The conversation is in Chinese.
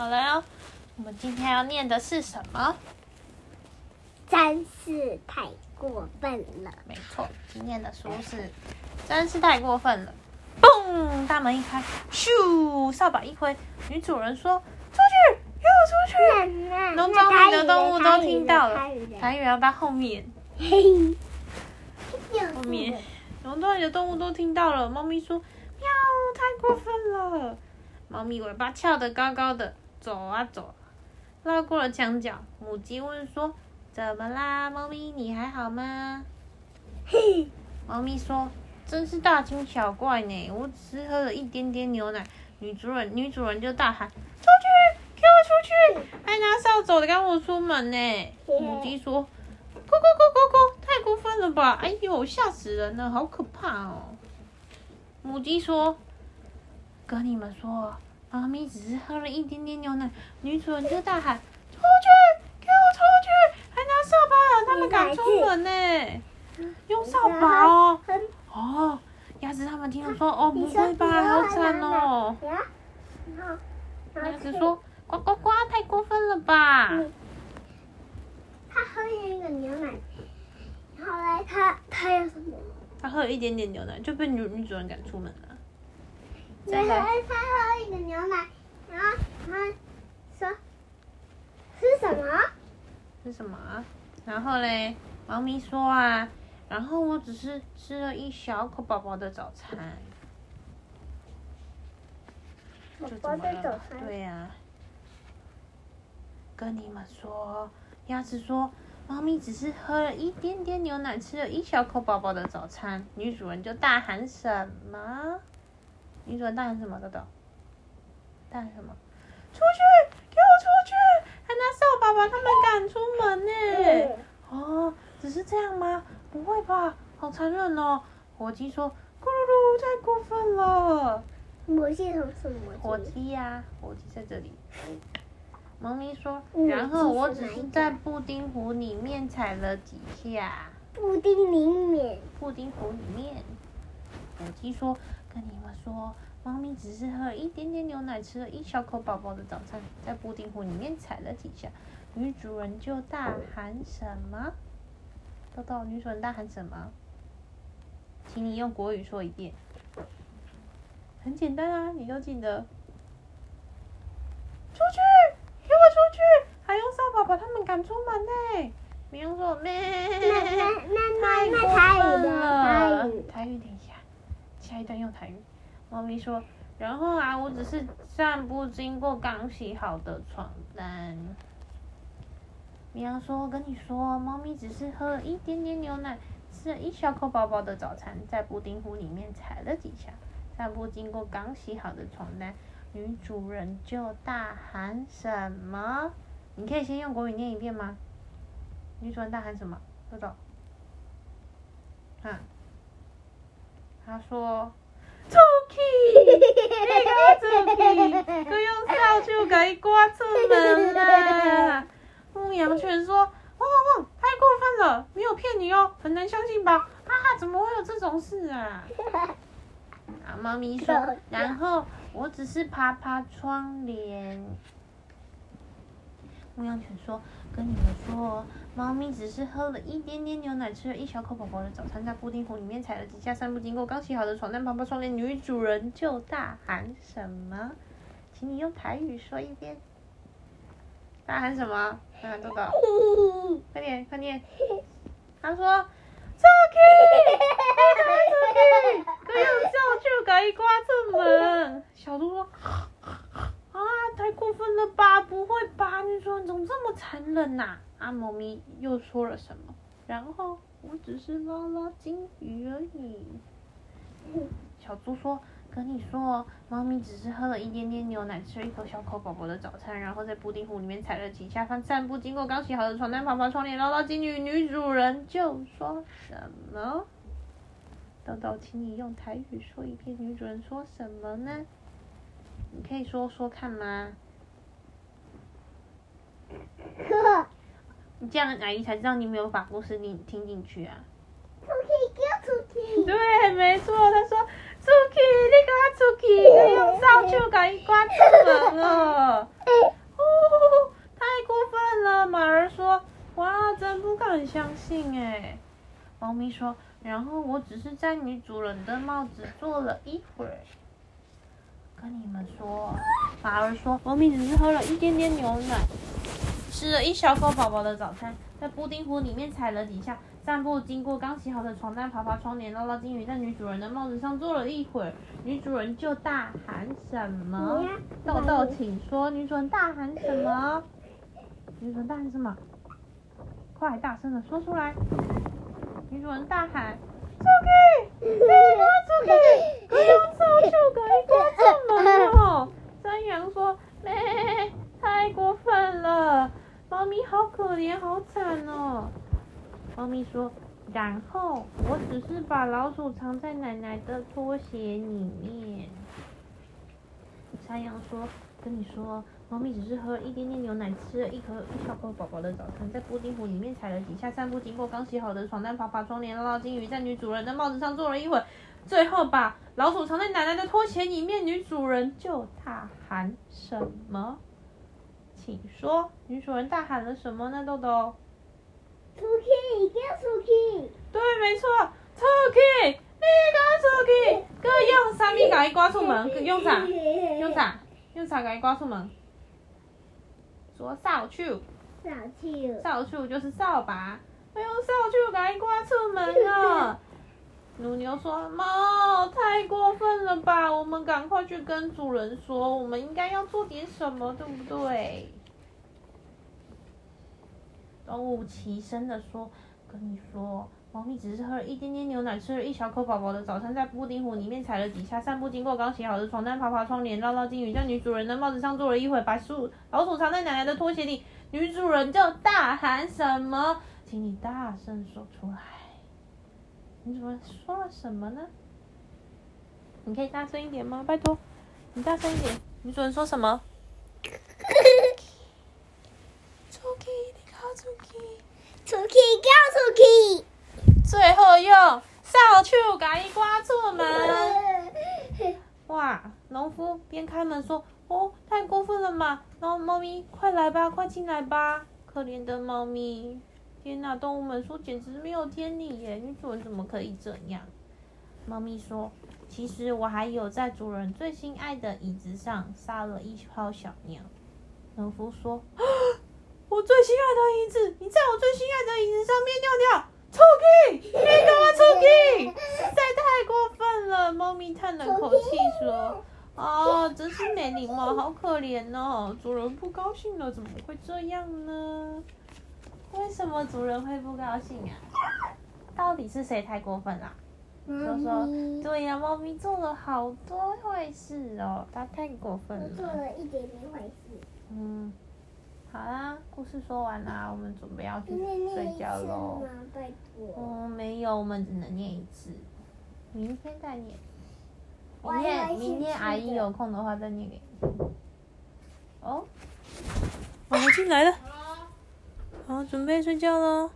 好了哦，我们今天要念的是什么？真是太过分了。没错，今天的书是真是太过分了。嘣，大门一开，咻，扫把一挥，女主人说：“出去，给我出去！”那农庄里的动物都听到了台语的，台语要到后面，嘿，后面农庄里的动物都听到了。猫咪说：“喵，太过分了！”猫咪尾巴翘得高高的，走啊走，绕过了墙角。母鸡问说：“怎么啦，猫咪，你还好吗？”嘿，猫咪说：“真是大惊小怪呢！我只是喝了一点点牛奶。”女主人女主人就大喊：“出去，给我出去！还拿扫帚赶我出门呢！”母鸡说：“咕咕咕咕咕，太过分了吧！哎呦，吓死人了，好可怕哦！”母鸡说：“跟你们说，猫咪只是喝了一点点牛奶。”女主人就大喊：“出去，给我出去！还拿扫把让他们赶出门呢！用扫把哦。”哦，鸭子他们听了说，哦，不会吧，好惨哦。鸭子说，呱呱呱，太过分了吧？嗯他喝了一个牛奶，后来他他要什么？他喝了一点点牛奶，就被女女主人赶出门了。因为他喝了一个牛奶，然后他说是什么？是什么啊？然后嘞，猫咪说啊，然后我只是吃了一小口宝宝的早餐，宝宝的早？餐。对呀、跟你们说，鸭子说，猫咪只是喝了一点点牛奶，吃了一小口宝宝的早餐。女主人就大喊什么？女主人大喊什么？豆豆？蛋什么？出去！给我出去！还拿扫把把他们赶出门呢！哦，只是这样吗？不会吧，好残忍哦！火鸡说：“咕噜噜，太过分了。”魔系统是魔火系鸡呀、火鸡在这里。猫咪说，嗯然后我只是在布丁湖里面踩了几下，布丁里面。布丁壶里面。火鸡说，跟你们说，猫咪只是喝了一点点牛奶，吃了一小口宝宝的早餐，在布丁壶里面踩了几下，女主人就大喊什么？豆豆，女主人大喊什么？请你用国语说一遍。很简单啊，你都记得。出去，给我出去！还用扫把把他们赶出门呢。绵羊说：“咩，那那那太那过台语的分了。台语，台语，等一下，一段用台语。猫咪说：“然后啊，我只是散步经过刚洗好的床单。”绵羊说：“我跟你说，猫咪只是喝了一点点牛奶，吃了一小口宝宝的早餐，在布丁壶里面踩了几下，散步经过刚洗好的床单。”女主人就大喊什么？你可以先用国语念一遍吗？女主人大喊什么？豆豆。啊。他说：“出去！你给我出去！我用扫帚给你赶出门啦！”牧羊犬说：“汪汪汪！太过分了，没有骗你哦，很难相信吧？啊，怎么会有这种事啊？” 啊，猫咪说，然后我只是爬爬窗帘。牧羊犬说：“跟你们说，猫咪只是喝了一点点牛奶，吃了一小口宝宝的早餐，在布丁湖里面踩了几下，散步经过刚洗好的床单，爬爬窗帘。女主人就大喊什么？请你用台语说一遍。大喊什么？大喊，豆豆，快点，快点。他说：出去，出去，可用扫帚给你赶出门。小猪说：啊，太过分了吧？不会吧？女主人怎么这么残忍呐、啊？猫咪又说了什么？然后我只是拉拉金鱼而已。小猪说：“跟你说哦，猫咪只是喝了一点点牛奶，吃了一口小口宝宝的早餐，然后在布丁壶里面踩了几下，翻散步经过刚洗好的床单，爬爬窗帘，捞捞金鱼。女主人就说什么？豆豆，请你用台语说一遍。女主人说什么呢？你可以说说看吗？你这样阿姨才知道你没有把故事听听进去啊。出去，对，没错，他说出去，你跟他出去，你用扫帚把伊关出门了。哦，太过分了！马儿说：“哇，真不敢相信哎。”猫咪说：“然后我只是在女主人的帽子坐了一会儿。”跟你们说，马儿说，猫咪只是喝了一点点牛奶，吃了一小口宝宝的早餐，在布丁壶里面踩了几下，散步经过刚洗好的床单，爬爬窗帘，捞捞金鱼，在女主人的帽子上坐了一会儿，女主人就大喊什么？豆豆，请说，女主人大喊什么？女主人大喊什么？快大声的说出来！女主人大喊：“出去，别给我出去！不要扫帚，赶快出门哦！”山羊说：“咩，太过分了，猫咪好可怜，好惨哦。”说：“然后我只是把老鼠藏在奶奶的拖鞋里面。”山羊说：“跟你说。”猫咪只是喝了一点点牛奶，吃了一颗一小口宝宝的早餐，在布丁壶里面踩了几下，散步经过刚洗好的床单，爬爬窗帘，捞捞金鱼，在女主人的帽子上坐了一会，最后把老鼠藏在奶奶的拖鞋里面。女主人就大喊什么？请说，女主人大喊了什么呢？豆豆？出去，给我出去！对，没错，出去，你给我出去！哥用三米把伊赶出门，用啥？用啥？用啥把伊赶出门？说扫帚，扫帚，扫帚就是扫把，要用扫帚赶快出门了。乳牛说：“猫，太过分了吧！我们赶快去跟主人说，我们应该要做点什么，对不对？”动物齐声的说：“跟你说。”猫咪只是喝了一点点牛奶，吃了一小口宝宝的早餐，在布丁壶里面踩了几下，散步经过刚洗好的床单，爬爬窗帘，捞捞金鱼，在女主人的帽子上坐了一会，把鼠老鼠藏在奶奶的拖鞋里。女主人就大喊什么？请你大声说出来。女主人说了什么呢？你可以大声一点吗？拜托，你大声一点。女主人说什么？出去，你靠出去。出去，叫出去。最后用扫帚赶伊刮出门。哇！农夫边开门说：“哦，太过分了嘛！”然后猫咪，快来吧，快进来吧！可怜的猫咪，天哪！动物们说简直没有天理耶！女主人怎么可以这样？猫咪说：“其实我还有在主人最心爱的椅子上撒了一泡小尿。”农夫说：“椅子，你在我最心爱的椅子上面尿尿。”臭屁！你给我臭屁！实在太过分了。猫咪叹了口气说：“啊，真是没礼貌，好可怜哦。主人不高兴了，怎么会这样呢？为什么主人会不高兴啊？到底是谁太过分了？说说，对呀，猫咪做了好多坏事哦，它太过分了。做了一点点坏事。嗯。好啦，故事说完啦，我们准备要去睡觉喽。嗯，没有，我们只能念一次，明天再念。明天，明天阿姨有空的话再念给你。哦，我们进来了。好，准备睡觉喽。